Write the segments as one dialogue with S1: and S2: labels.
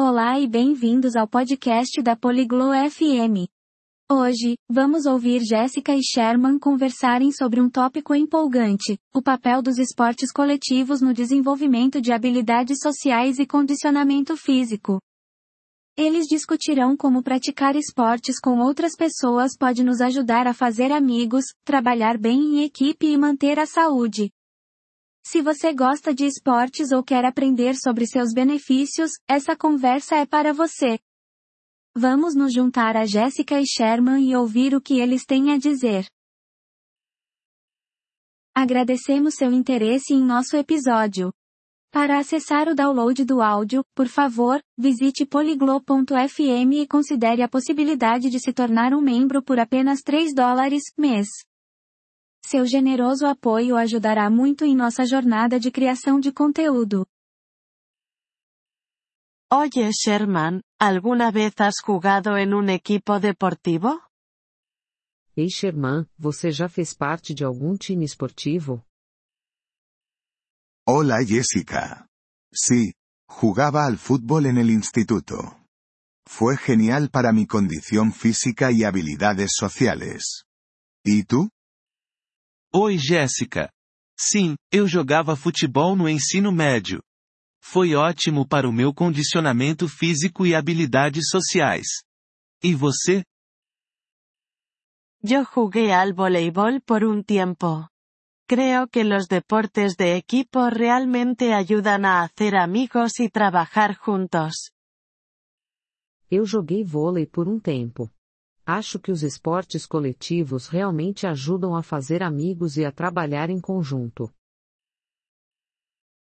S1: Olá e bem-vindos ao podcast da Poliglo FM. Hoje, vamos ouvir Jéssica e Sherman conversarem sobre um tópico empolgante: o papel dos esportes coletivos no desenvolvimento de habilidades sociais e condicionamento físico. Eles discutirão como praticar esportes com outras pessoas pode nos ajudar a fazer amigos, trabalhar bem em equipe e manter a saúde. Se você gosta de esportes ou quer aprender sobre seus benefícios, essa conversa é para você. Vamos nos juntar a Jéssica e Sherman e ouvir o que eles têm a dizer. Agradecemos seu interesse em nosso episódio. Para acessar o download do áudio, por favor, visite poliglo.fm e considere a possibilidade de se tornar um membro por apenas 3 dólares mês. Seu generoso apoio ajudará muito em nossa jornada de criação de conteúdo.
S2: Oye Sherman, ¿alguna vez has jugado en un equipo deportivo?
S3: Ei Sherman, você já fez parte de algum time esportivo?
S4: Hola Jessica. Sí, jugaba al fútbol en el instituto. Fue genial para mi condición física y habilidades sociales. ¿Y tú?
S5: Oi Jéssica. Sim, eu jogava futebol no ensino médio. Foi ótimo para o meu condicionamento físico e habilidades sociais. E você?
S2: Yo jugué al voleibol por un tiempo. Creo que los deportes de equipo realmente ayudan a hacer amigos y trabajar juntos.
S3: Eu joguei vôlei por um tempo. Acho que os esportes coletivos realmente ajudam a fazer amigos e a trabalhar em conjunto.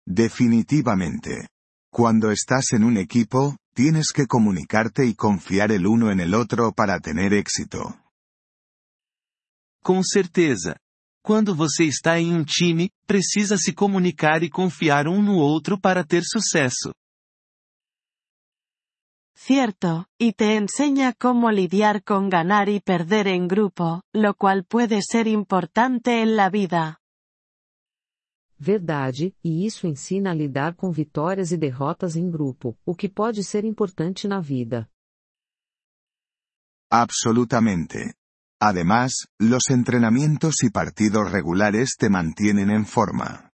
S4: Definitivamente. Cuando estás en un equipo, tienes que comunicarte y confiar el uno en el otro para tener éxito.
S5: Com certeza. Quando você está em um time, precisa se comunicar e confiar um no outro para ter sucesso.
S2: Cierto, y te enseña cómo lidiar con ganar y perder en grupo, lo cual puede ser importante en la vida.
S3: Verdade, e isso ensina a lidar com vitórias e derrotas em grupo, o que pode ser importante na vida.
S4: Absolutamente. Además, los entrenamientos y partidos regulares te mantienen en forma.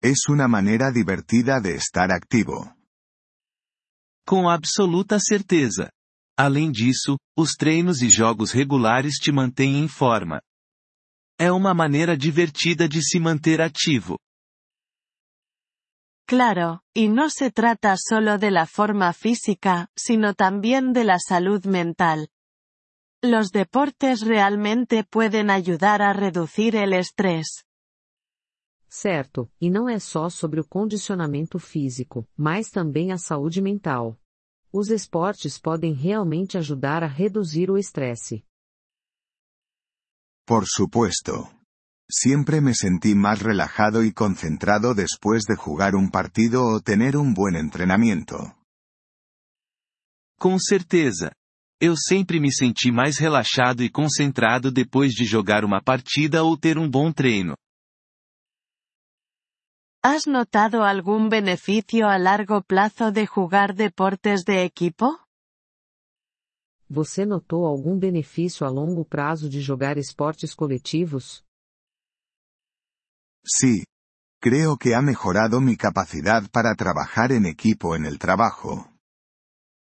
S4: Es una manera divertida de estar activo.
S5: Com absoluta certeza. Além disso, os treinos e jogos regulares te mantêm em forma. É uma maneira divertida de se manter ativo.
S2: Claro, y no se trata solo de la forma física, sino también de la salud mental. Los deportes realmente pueden ayudar a reducir el estrés.
S3: Certo, e não é só sobre o condicionamento físico, mas também a saúde mental. Os esportes podem realmente ajudar a reduzir o estresse.
S4: Por supuesto. Siempre me sentí más relajado y concentrado después de jugar un partido o tener un buen entrenamiento.
S5: Com certeza. Eu sempre me senti mais relaxado e concentrado depois de jogar uma partida ou ter um bom treino.
S2: ¿Has notado algún beneficio a largo plazo de jugar deportes de equipo?
S3: Você notou algum benefício a longo prazo de jogar esportes coletivos?
S4: Sí. Creo que ha mejorado mi capacidad para trabajar en equipo en el trabajo.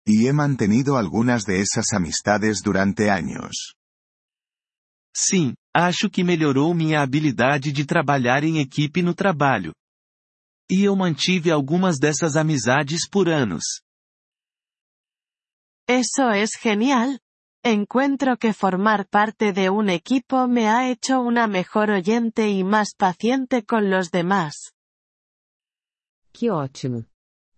S4: Y he mantenido algunas de esas amistades durante años.
S5: Sim, acho que melhorou minha habilidade de trabalhar em equipe no trabalho. E eu mantive algumas dessas amizades por anos.
S2: Eso es genial. Encuentro que formar parte de un equipo me ha hecho una mejor oyente y más paciente con los demás.
S3: Que ótimo!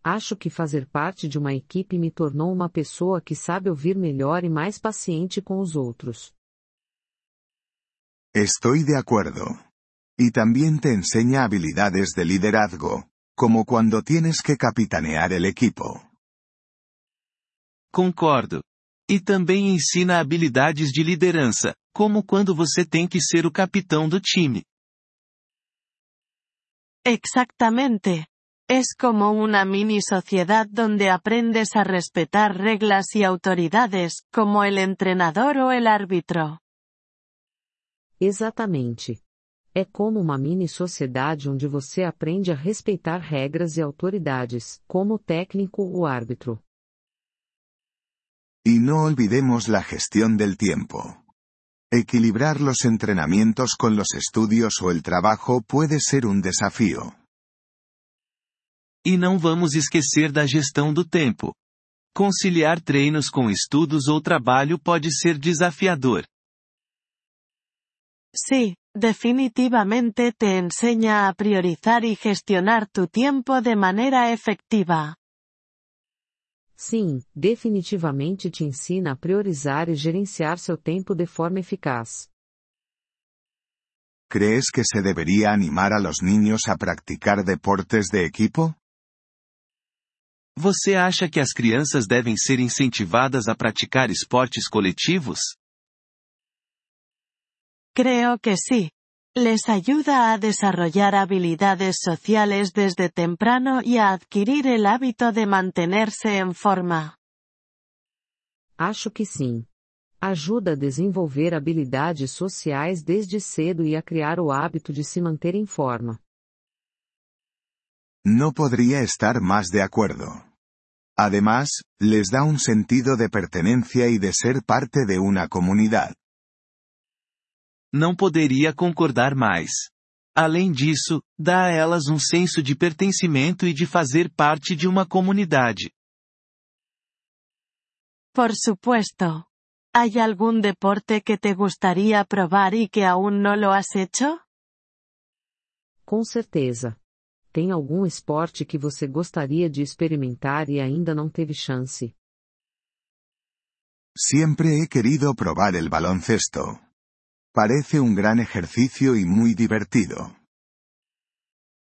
S3: Acho que fazer parte de uma equipe me tornou uma pessoa que sabe ouvir melhor e mais paciente com os outros.
S4: Estoy de acuerdo. Y también te enseña habilidades de liderazgo, como cuando tienes que capitanear el equipo.
S5: Concordo. E também ensina habilidades de liderança, como quando você tem que ser o capitão do time.
S2: Exactamente. Es como una mini sociedad donde aprendes a respetar reglas y autoridades, como el entrenador o el árbitro.
S3: Exatamente. É como uma mini sociedade onde você aprende a respeitar regras e autoridades, como o técnico ou árbitro.
S4: Y no olvidemos la gestión del tiempo. Equilibrar los entrenamientos con los estudios o el trabajo puede ser un desafío.
S5: E não vamos esquecer da gestão do tempo. Conciliar treinos com estudos ou trabalho pode ser desafiador.
S2: Sí, definitivamente te enseña a priorizar y gestionar tu tiempo de manera efectiva.
S3: Sim, definitivamente te ensina a priorizar e gerenciar seu tempo de forma eficaz.
S4: ¿Crees que se debería animar a los niños a practicar deportes de equipo?
S5: Você acha que as crianças devem ser incentivadas a praticar esportes coletivos?
S2: Creo que sí. Les ayuda a desarrollar habilidades sociales desde temprano y a adquirir el hábito de mantenerse en forma.
S3: Acho que sim. Ajuda a desenvolver habilidades sociais desde cedo e a criar o hábito de se manter em forma.
S4: No podría estar más de acuerdo. Además, les da un sentido de pertenencia y de ser parte de una comunidad.
S5: Não poderia concordar mais. Além disso, dá a elas um senso de pertencimento e de fazer parte de uma comunidade.
S2: Por supuesto. ¿Hay algún deporte que te gustaría probar y que aún no lo has hecho?
S3: Com certeza. Tem algum esporte que você gostaria de experimentar e ainda não teve chance?
S4: Siempre he querido probar el baloncesto. Parece un gran ejercicio y muy divertido.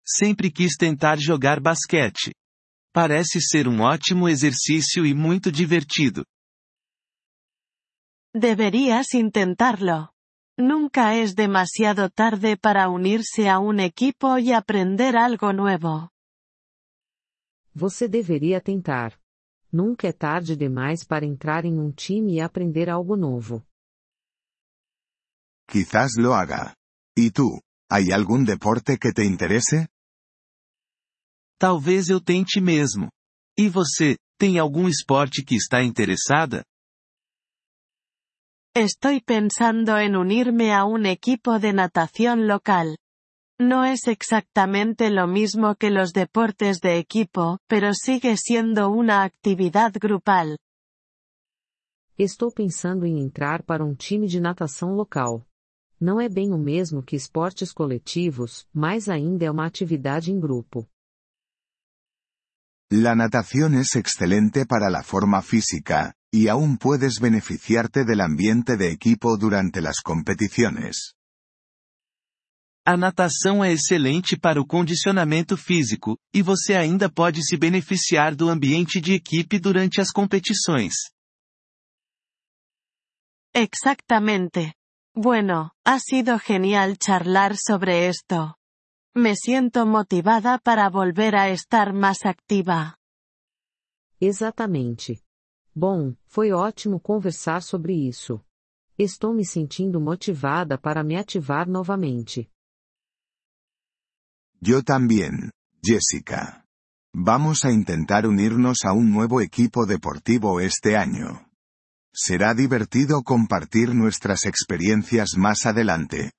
S5: Sempre quis tentar jogar basquete. Parece ser um ótimo exercício e muito divertido.
S2: Deberías intentarlo. Nunca es demasiado tarde para unirse a un equipo y aprender algo nuevo.
S3: Você deveria tentar. Nunca é tarde demais para entrar em um time e aprender algo novo.
S4: Quizás lo haga. ¿Y tú? ¿Hay algún deporte que te interese?
S5: Talvez eu tente mesmo. E você, tem algum esporte que está interessada?
S2: Estoy pensando en unirme a un equipo de natación local. No es exactamente lo mismo que los deportes de equipo, pero sigue siendo una actividad grupal.
S3: Estou pensando em entrar para um time de natação local. Não é bem o mesmo que esportes coletivos, mas ainda é uma atividade em grupo.
S4: La natación es excelente para la forma física, y aún puedes beneficiarte del ambiente de equipo durante las competiciones.
S5: A natação é excelente para o condicionamento físico, e você ainda pode se beneficiar do ambiente de equipe durante as competições.
S2: Exactamente. Bueno, ha sido genial charlar sobre esto. Me siento motivada para volver a estar más activa.
S3: Exatamente. Bom, foi ótimo conversar sobre isso. Estou me sentindo motivada para me ativar novamente.
S4: Yo también, Jessica. Vamos a intentar unirnos a un nuevo equipo deportivo este año. Será divertido compartir nuestras experiencias más adelante.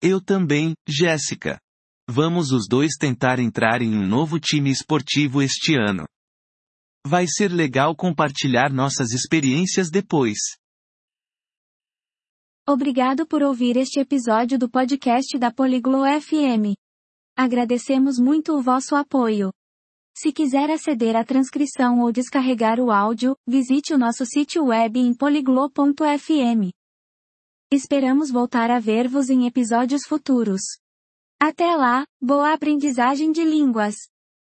S5: Eu também, Jéssica. Vamos os dois tentar entrar em um novo time esportivo este ano. Vai ser legal compartilhar nossas experiências depois.
S1: Obrigado por ouvir este episódio do podcast da Poliglo FM. Agradecemos muito o vosso apoio. Se quiser aceder à transcrição ou descarregar o áudio, visite o nosso sítio web em poliglo.fm. Esperamos voltar a ver-vos em episódios futuros. Até lá, boa aprendizagem de línguas!